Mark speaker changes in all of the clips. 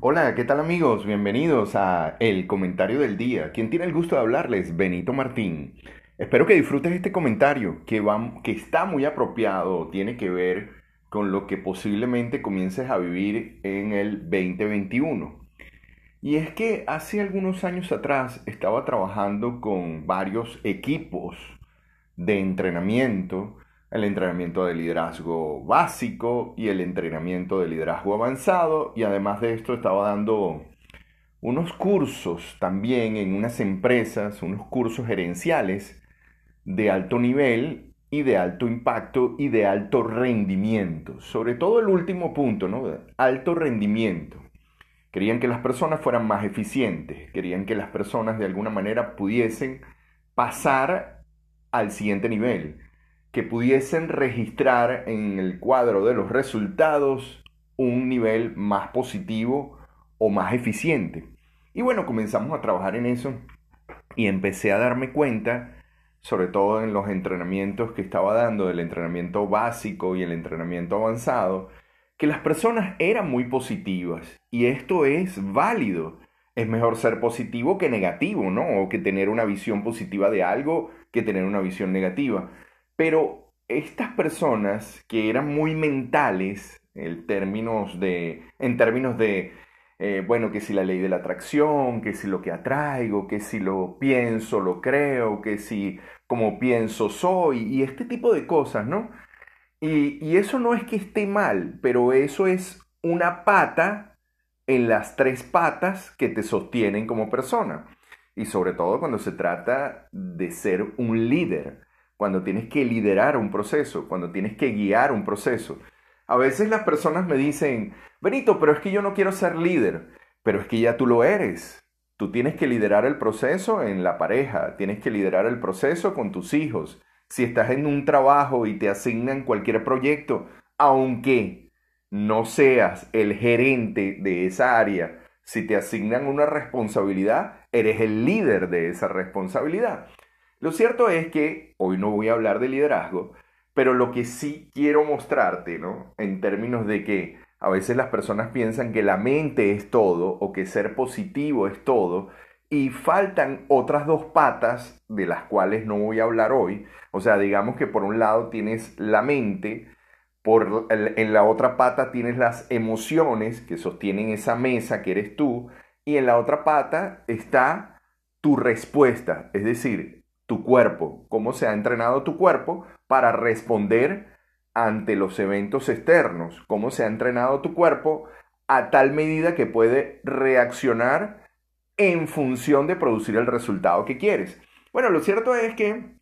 Speaker 1: Hola, ¿qué tal amigos? Bienvenidos a El Comentario del Día. Quien tiene el gusto de hablarles, Benito Martín. Espero que disfrutes este comentario que, va, que está muy apropiado, tiene que ver con lo que posiblemente comiences a vivir en el 2021. Y es que hace algunos años atrás estaba trabajando con varios equipos de entrenamiento el entrenamiento de liderazgo básico y el entrenamiento de liderazgo avanzado y además de esto estaba dando unos cursos también en unas empresas, unos cursos gerenciales de alto nivel y de alto impacto y de alto rendimiento. Sobre todo el último punto, ¿no? Alto rendimiento. Querían que las personas fueran más eficientes, querían que las personas de alguna manera pudiesen pasar al siguiente nivel que pudiesen registrar en el cuadro de los resultados un nivel más positivo o más eficiente. Y bueno, comenzamos a trabajar en eso y empecé a darme cuenta, sobre todo en los entrenamientos que estaba dando, del entrenamiento básico y el entrenamiento avanzado, que las personas eran muy positivas y esto es válido. Es mejor ser positivo que negativo, ¿no? O que tener una visión positiva de algo que tener una visión negativa. Pero estas personas que eran muy mentales en términos de, eh, bueno, que si la ley de la atracción, que si lo que atraigo, que si lo pienso, lo creo, que si como pienso soy, y este tipo de cosas, ¿no? Y eso no es que esté mal, pero eso es una pata en las tres patas que te sostienen como persona. Y sobre todo cuando se trata de ser un líder cuando tienes que liderar un proceso, cuando tienes que guiar un proceso. A veces las personas me dicen, Benito, pero es que yo no quiero ser líder, pero es que ya tú lo eres. Tú tienes que liderar el proceso en la pareja, tienes que liderar el proceso con tus hijos. Si estás en un trabajo y te asignan cualquier proyecto, aunque no seas el gerente de esa área, si te asignan una responsabilidad, eres el líder de esa responsabilidad. Lo cierto es que hoy no voy a hablar de liderazgo, pero lo que sí quiero mostrarte, ¿no? En términos de que a veces las personas piensan que la mente es todo o que ser positivo es todo y faltan otras dos patas de las cuales no voy a hablar hoy. O sea, digamos que por un lado tienes la mente, por, en la otra pata tienes las emociones que sostienen esa mesa que eres tú y en la otra pata está tu respuesta, es decir, tu cuerpo, cómo se ha entrenado tu cuerpo para responder ante los eventos externos, cómo se ha entrenado tu cuerpo a tal medida que puede reaccionar en función de producir el resultado que quieres. Bueno, lo cierto es que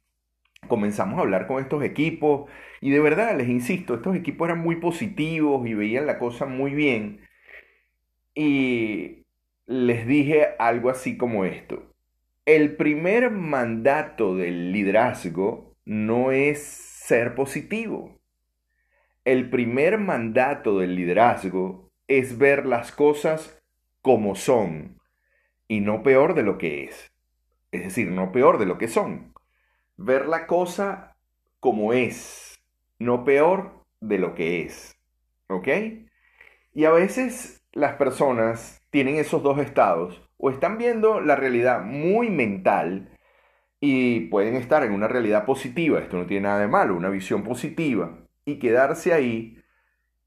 Speaker 1: comenzamos a hablar con estos equipos y de verdad, les insisto, estos equipos eran muy positivos y veían la cosa muy bien. Y les dije algo así como esto. El primer mandato del liderazgo no es ser positivo. El primer mandato del liderazgo es ver las cosas como son y no peor de lo que es. Es decir, no peor de lo que son. Ver la cosa como es, no peor de lo que es. ¿Ok? Y a veces las personas tienen esos dos estados o están viendo la realidad muy mental y pueden estar en una realidad positiva, esto no tiene nada de malo, una visión positiva, y quedarse ahí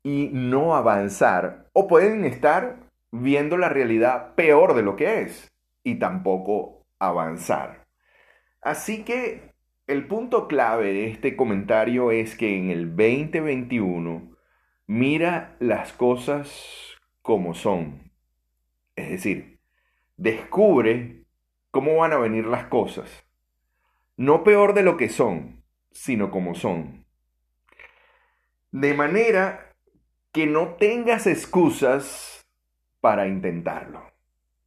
Speaker 1: y no avanzar, o pueden estar viendo la realidad peor de lo que es y tampoco avanzar. Así que el punto clave de este comentario es que en el 2021 mira las cosas como son. Es decir, descubre cómo van a venir las cosas. No peor de lo que son, sino como son. De manera que no tengas excusas para intentarlo,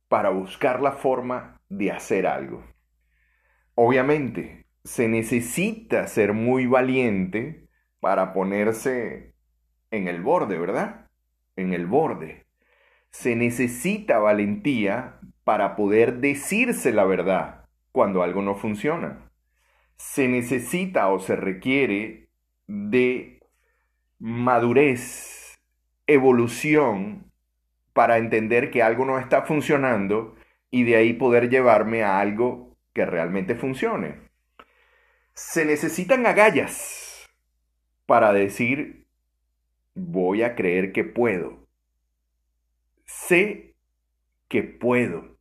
Speaker 1: para buscar la forma de hacer algo. Obviamente, se necesita ser muy valiente para ponerse en el borde, ¿verdad? En el borde. Se necesita valentía para poder decirse la verdad cuando algo no funciona. Se necesita o se requiere de madurez, evolución, para entender que algo no está funcionando y de ahí poder llevarme a algo que realmente funcione. Se necesitan agallas para decir voy a creer que puedo. Sé que puedo,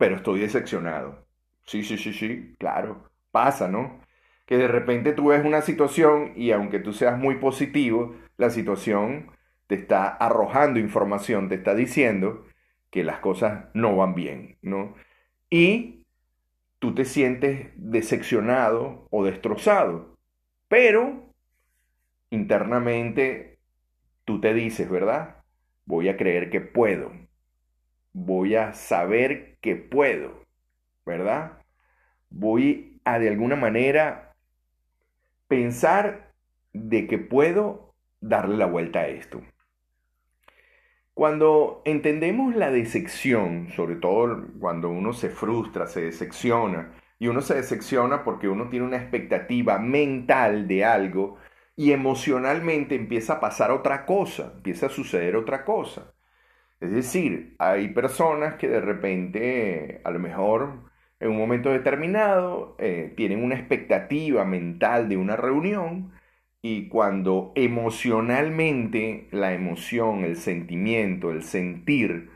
Speaker 1: pero estoy decepcionado. Sí, sí, sí, sí, claro, pasa, ¿no? Que de repente tú ves una situación y aunque tú seas muy positivo, la situación te está arrojando información, te está diciendo que las cosas no van bien, ¿no? Y tú te sientes decepcionado o destrozado, pero internamente tú te dices, ¿verdad? Voy a creer que puedo, voy a saber que puedo, ¿verdad? Voy a de alguna manera pensar de que puedo darle la vuelta a esto. Cuando entendemos la decepción, sobre todo cuando uno se frustra, se decepciona, y uno se decepciona porque uno tiene una expectativa mental de algo y emocionalmente empieza a pasar otra cosa, empieza a suceder otra cosa. Es decir, hay personas que de repente, a lo mejor en un momento determinado, eh, tienen una expectativa mental de una reunión y cuando emocionalmente la emoción, el sentimiento, el sentir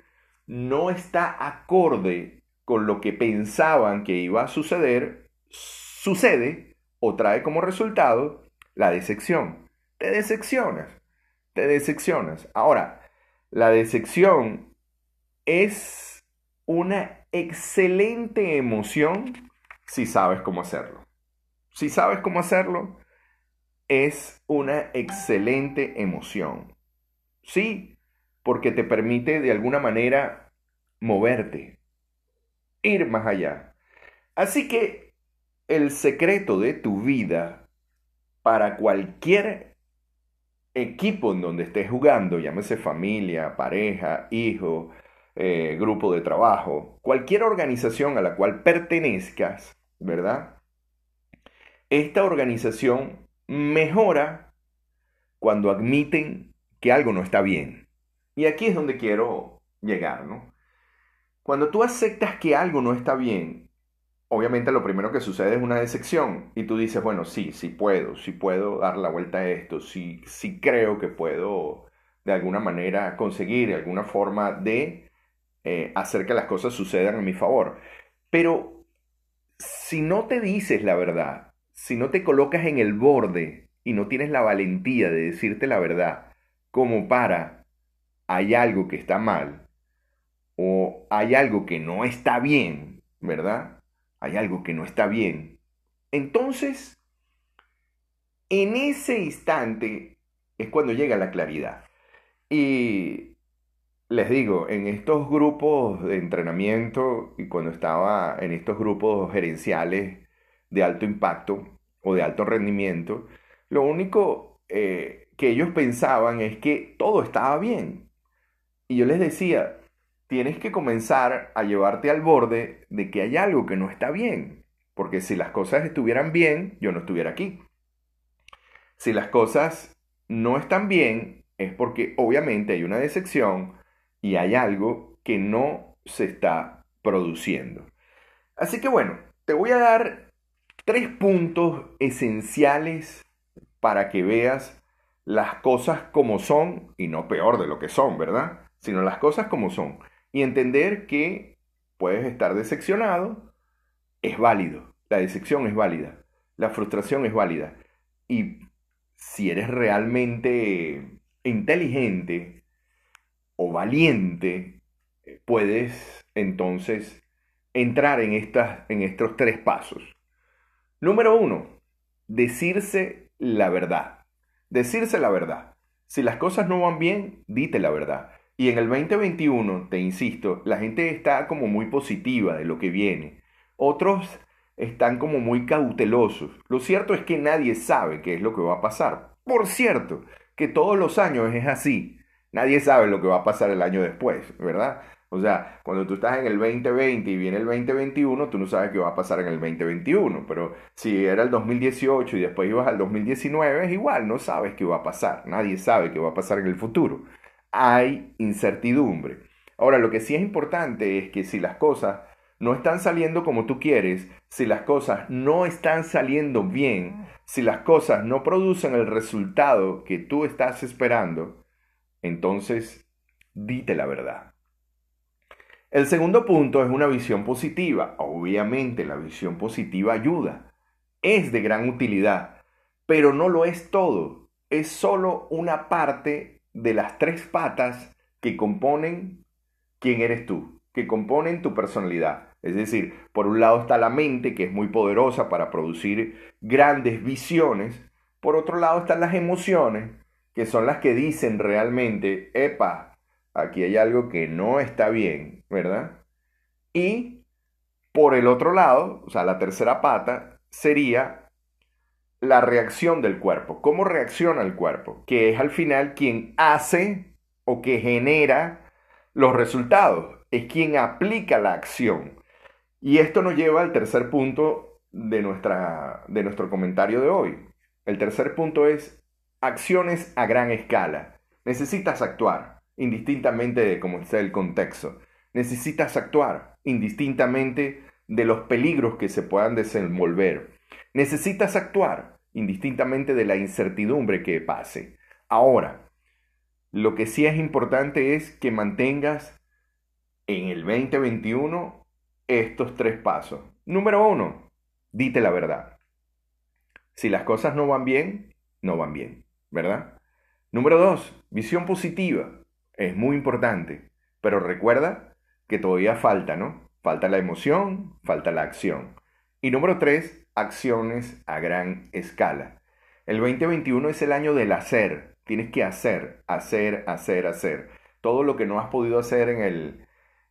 Speaker 1: no está acorde con lo que pensaban que iba a suceder, sucede o trae como resultado la decepción. Te decepcionas, te decepcionas. Ahora, la decepción es una excelente emoción si sabes cómo hacerlo. Si sabes cómo hacerlo, es una excelente emoción. Sí, porque te permite de alguna manera moverte, ir más allá. Así que el secreto de tu vida para cualquier equipo en donde estés jugando, llámese familia, pareja, hijo, eh, grupo de trabajo, cualquier organización a la cual pertenezcas, ¿verdad? Esta organización mejora cuando admiten que algo no está bien. Y aquí es donde quiero llegar, ¿no? Cuando tú aceptas que algo no está bien, obviamente lo primero que sucede es una decepción y tú dices, bueno, sí, sí puedo, sí puedo dar la vuelta a esto, sí, sí creo que puedo de alguna manera conseguir alguna forma de eh, hacer que las cosas sucedan a mi favor. Pero si no te dices la verdad, si no te colocas en el borde y no tienes la valentía de decirte la verdad, como para hay algo que está mal o hay algo que no está bien, ¿verdad? Hay algo que no está bien. Entonces, en ese instante es cuando llega la claridad. Y les digo, en estos grupos de entrenamiento y cuando estaba en estos grupos gerenciales de alto impacto o de alto rendimiento, lo único eh, que ellos pensaban es que todo estaba bien. Y yo les decía, tienes que comenzar a llevarte al borde de que hay algo que no está bien. Porque si las cosas estuvieran bien, yo no estuviera aquí. Si las cosas no están bien, es porque obviamente hay una decepción y hay algo que no se está produciendo. Así que bueno, te voy a dar tres puntos esenciales para que veas las cosas como son y no peor de lo que son, ¿verdad? Sino las cosas como son. Y entender que puedes estar decepcionado, es válido. La decepción es válida. La frustración es válida. Y si eres realmente inteligente o valiente, puedes entonces entrar en, estas, en estos tres pasos. Número uno, decirse la verdad. Decirse la verdad. Si las cosas no van bien, dite la verdad. Y en el 2021, te insisto, la gente está como muy positiva de lo que viene. Otros están como muy cautelosos. Lo cierto es que nadie sabe qué es lo que va a pasar. Por cierto, que todos los años es así. Nadie sabe lo que va a pasar el año después, ¿verdad? O sea, cuando tú estás en el 2020 y viene el 2021, tú no sabes qué va a pasar en el 2021, pero si era el 2018 y después ibas al 2019, es igual, no sabes qué va a pasar, nadie sabe qué va a pasar en el futuro. Hay incertidumbre. Ahora, lo que sí es importante es que si las cosas no están saliendo como tú quieres, si las cosas no están saliendo bien, si las cosas no producen el resultado que tú estás esperando, entonces dite la verdad. El segundo punto es una visión positiva. Obviamente la visión positiva ayuda, es de gran utilidad, pero no lo es todo. Es solo una parte de las tres patas que componen quién eres tú, que componen tu personalidad. Es decir, por un lado está la mente, que es muy poderosa para producir grandes visiones. Por otro lado están las emociones, que son las que dicen realmente, epa, aquí hay algo que no está bien, ¿verdad? Y por el otro lado, o sea, la tercera pata sería la reacción del cuerpo. ¿Cómo reacciona el cuerpo? Que es al final quien hace o que genera los resultados. Es quien aplica la acción. Y esto nos lleva al tercer punto de, nuestra, de nuestro comentario de hoy. El tercer punto es acciones a gran escala. Necesitas actuar, indistintamente de cómo sea el contexto. Necesitas actuar, indistintamente de los peligros que se puedan desenvolver. Necesitas actuar, indistintamente de la incertidumbre que pase. Ahora, lo que sí es importante es que mantengas en el 2021 estos tres pasos. Número uno, dite la verdad. Si las cosas no van bien, no van bien, ¿verdad? Número dos, visión positiva. Es muy importante, pero recuerda que todavía falta, ¿no? Falta la emoción, falta la acción. Y número tres, acciones a gran escala. El 2021 es el año del hacer. Tienes que hacer, hacer, hacer, hacer. Todo lo que no has podido hacer en el,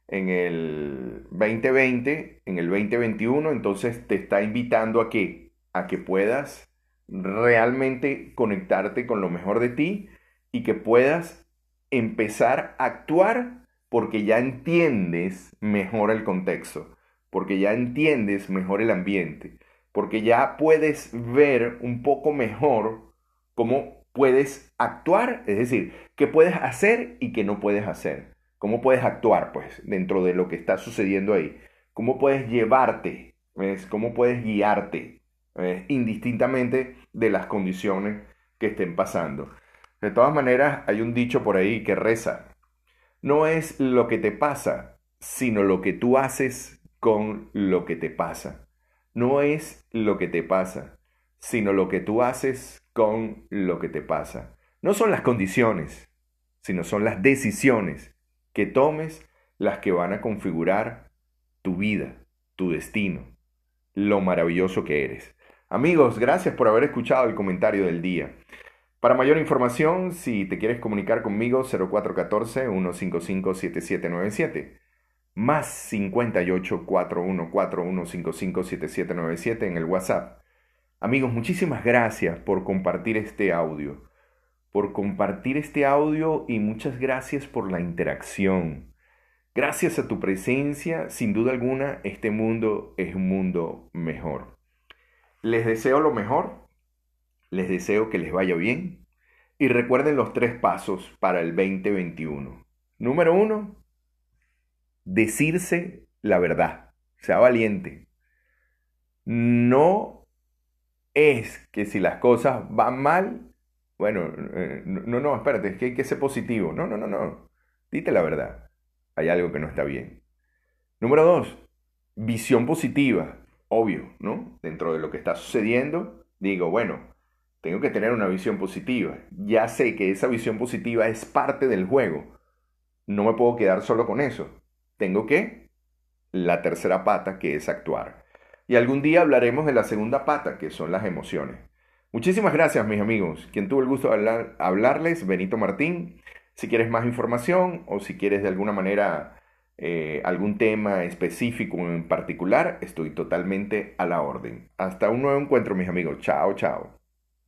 Speaker 1: en el 2020, en el 2021, entonces te está invitando a que, a que puedas realmente conectarte con lo mejor de ti y que puedas empezar a actuar porque ya entiendes mejor el contexto, porque ya entiendes mejor el ambiente, porque ya puedes ver un poco mejor cómo puedes actuar, es decir, qué puedes hacer y qué no puedes hacer. ¿Cómo puedes actuar, pues, dentro de lo que está sucediendo ahí? ¿Cómo puedes llevarte? ¿Cómo puedes guiarte? Indistintamente de las condiciones que estén pasando. De todas maneras, hay un dicho por ahí que reza. No es lo que te pasa, sino lo que tú haces con lo que te pasa. No es lo que te pasa, sino lo que tú haces con lo que te pasa. No son las condiciones, sino son las decisiones que tomes las que van a configurar tu vida, tu destino, lo maravilloso que eres. Amigos, gracias por haber escuchado el comentario del día. Para mayor información, si te quieres comunicar conmigo, 0414-155-7797, más 58 4141557797 en el WhatsApp. Amigos, muchísimas gracias por compartir este audio por compartir este audio y muchas gracias por la interacción. Gracias a tu presencia, sin duda alguna, este mundo es un mundo mejor. Les deseo lo mejor, les deseo que les vaya bien y recuerden los tres pasos para el 2021. Número uno, decirse la verdad, sea valiente. No es que si las cosas van mal, bueno, eh, no, no, espérate, es que hay que ser positivo. No, no, no, no. Dite la verdad. Hay algo que no está bien. Número dos, visión positiva. Obvio, ¿no? Dentro de lo que está sucediendo, digo, bueno, tengo que tener una visión positiva. Ya sé que esa visión positiva es parte del juego. No me puedo quedar solo con eso. Tengo que la tercera pata, que es actuar. Y algún día hablaremos de la segunda pata, que son las emociones. Muchísimas gracias, mis amigos. Quien tuvo el gusto de hablarles, Benito Martín. Si quieres más información o si quieres de alguna manera eh, algún tema específico en particular, estoy totalmente a la orden. Hasta un nuevo encuentro, mis amigos. Chao, chao.